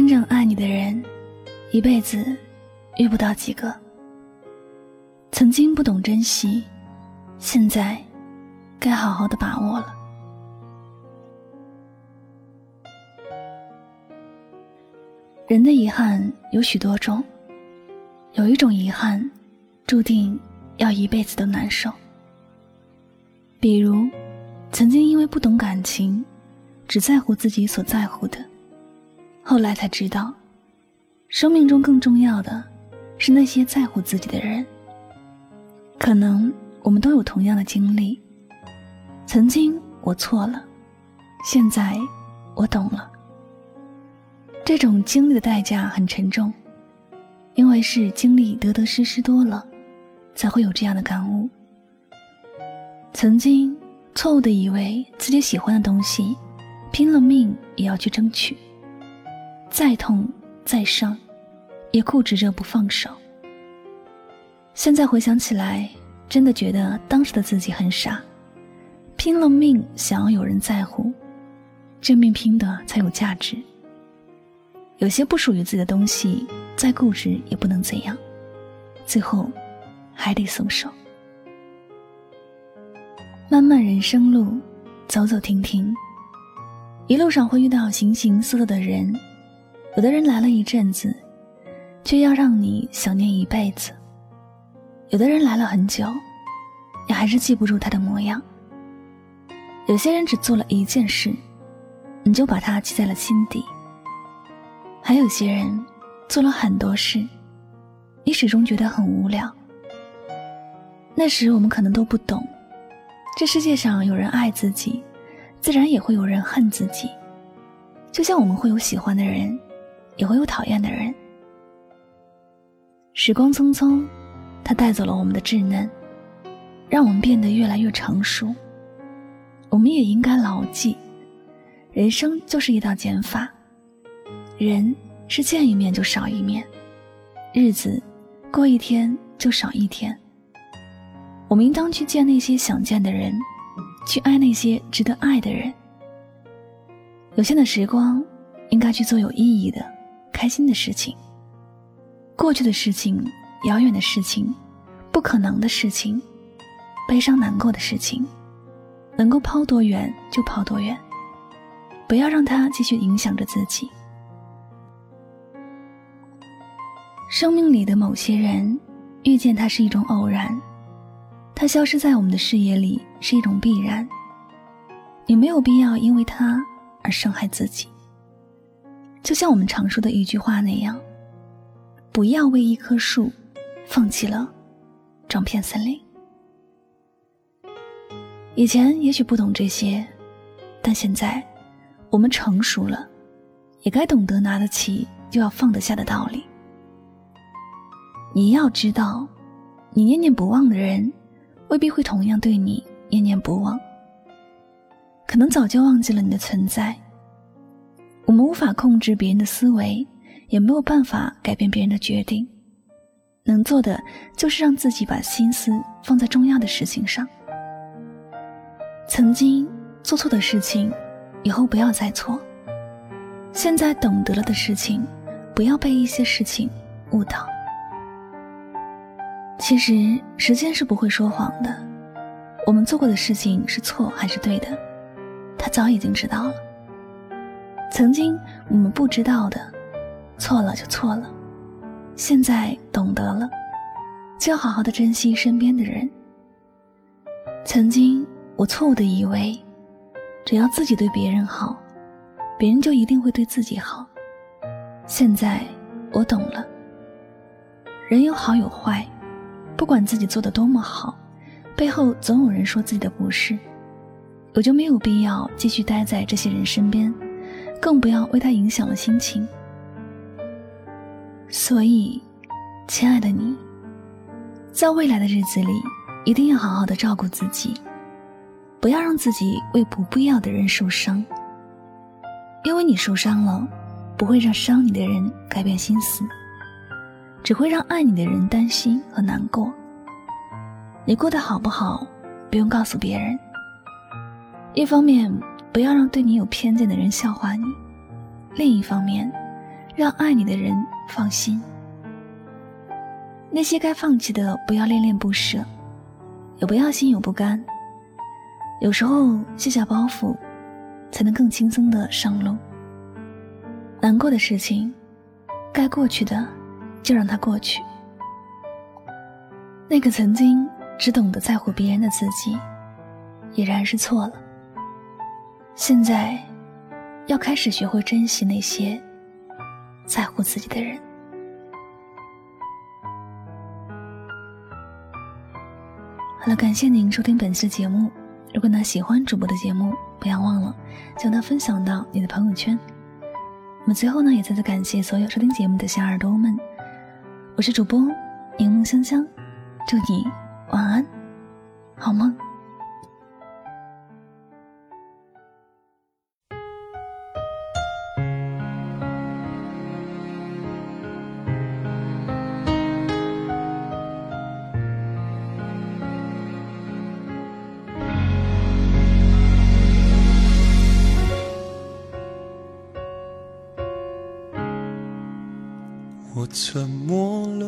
真正爱你的人，一辈子遇不到几个。曾经不懂珍惜，现在该好好的把握了。人的遗憾有许多种，有一种遗憾，注定要一辈子都难受。比如，曾经因为不懂感情，只在乎自己所在乎的。后来才知道，生命中更重要的是那些在乎自己的人。可能我们都有同样的经历。曾经我错了，现在我懂了。这种经历的代价很沉重，因为是经历得得失失多了，才会有这样的感悟。曾经错误的以为自己喜欢的东西，拼了命也要去争取。再痛再伤，也固执着不放手。现在回想起来，真的觉得当时的自己很傻，拼了命想要有人在乎，这命拼的才有价值。有些不属于自己的东西，再固执也不能怎样，最后还得松手。漫漫人生路，走走停停，一路上会遇到形形色色的人。有的人来了一阵子，却要让你想念一辈子；有的人来了很久，你还是记不住他的模样。有些人只做了一件事，你就把他记在了心底；还有些人做了很多事，你始终觉得很无聊。那时我们可能都不懂，这世界上有人爱自己，自然也会有人恨自己。就像我们会有喜欢的人。也会有讨厌的人。时光匆匆，它带走了我们的稚嫩，让我们变得越来越成熟。我们也应该牢记，人生就是一道减法，人是见一面就少一面，日子过一天就少一天。我们应当去见那些想见的人，去爱那些值得爱的人。有限的时光，应该去做有意义的。开心的事情，过去的事情，遥远的事情，不可能的事情，悲伤难过的事情，能够抛多远就抛多远，不要让它继续影响着自己。生命里的某些人，遇见他是一种偶然，他消失在我们的视野里是一种必然。你没有必要因为他而伤害自己。就像我们常说的一句话那样，不要为一棵树放弃了整片森林。以前也许不懂这些，但现在我们成熟了，也该懂得拿得起就要放得下的道理。你要知道，你念念不忘的人，未必会同样对你念念不忘，可能早就忘记了你的存在。我们无法控制别人的思维，也没有办法改变别人的决定。能做的就是让自己把心思放在重要的事情上。曾经做错的事情，以后不要再错。现在懂得了的事情，不要被一些事情误导。其实时间是不会说谎的，我们做过的事情是错还是对的，他早已经知道了。曾经我们不知道的，错了就错了，现在懂得了，就要好好的珍惜身边的人。曾经我错误的以为，只要自己对别人好，别人就一定会对自己好。现在我懂了，人有好有坏，不管自己做的多么好，背后总有人说自己的不是，我就没有必要继续待在这些人身边，更不要为他影响了心情。所以，亲爱的你，在未来的日子里，一定要好好的照顾自己，不要让自己为不必要的人受伤。因为你受伤了，不会让伤你的人改变心思，只会让爱你的人担心和难过。你过得好不好，不用告诉别人。一方面，不要让对你有偏见的人笑话你；另一方面，让爱你的人放心。那些该放弃的，不要恋恋不舍，也不要心有不甘。有时候卸下包袱，才能更轻松的上路。难过的事情，该过去的，就让它过去。那个曾经只懂得在乎别人的自己，已然是错了。现在，要开始学会珍惜那些。在乎自己的人。好了，感谢您收听本期节目。如果呢喜欢主播的节目，不要忘了将它分享到你的朋友圈。那么最后呢，也再次感谢所有收听节目的小耳朵们。我是主播柠檬香香，祝你晚安，好梦。沉默了，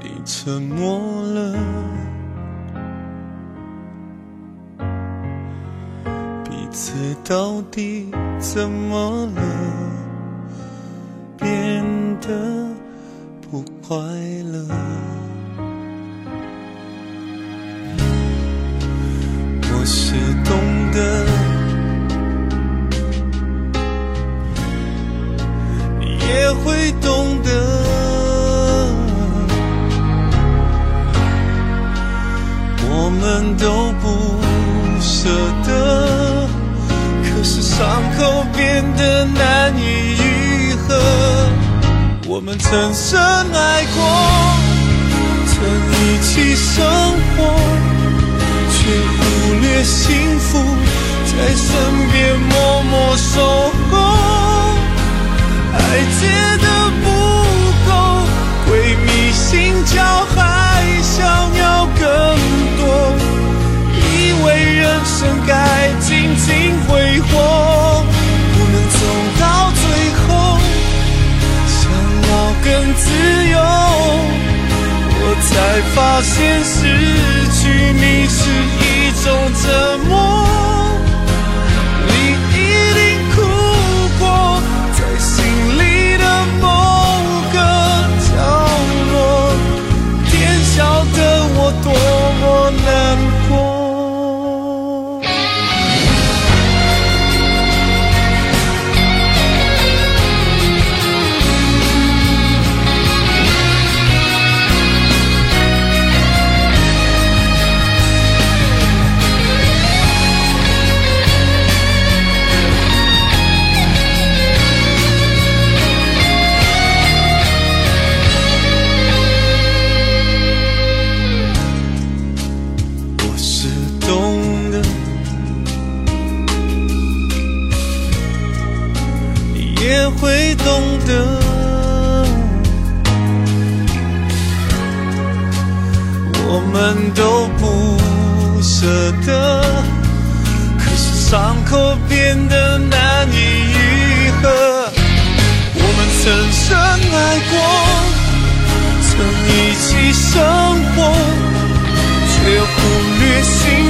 你沉默了，彼此到底怎么了？变得不快乐。我是懂得。会懂得，我们都不舍得，可是伤口变得难以愈合。我们曾深爱过，曾一起生活，却忽略幸福在身边默默守候。还觉得都不舍得，可是伤口变得难以愈合。我们曾深爱过，曾一起生活，却忽略心。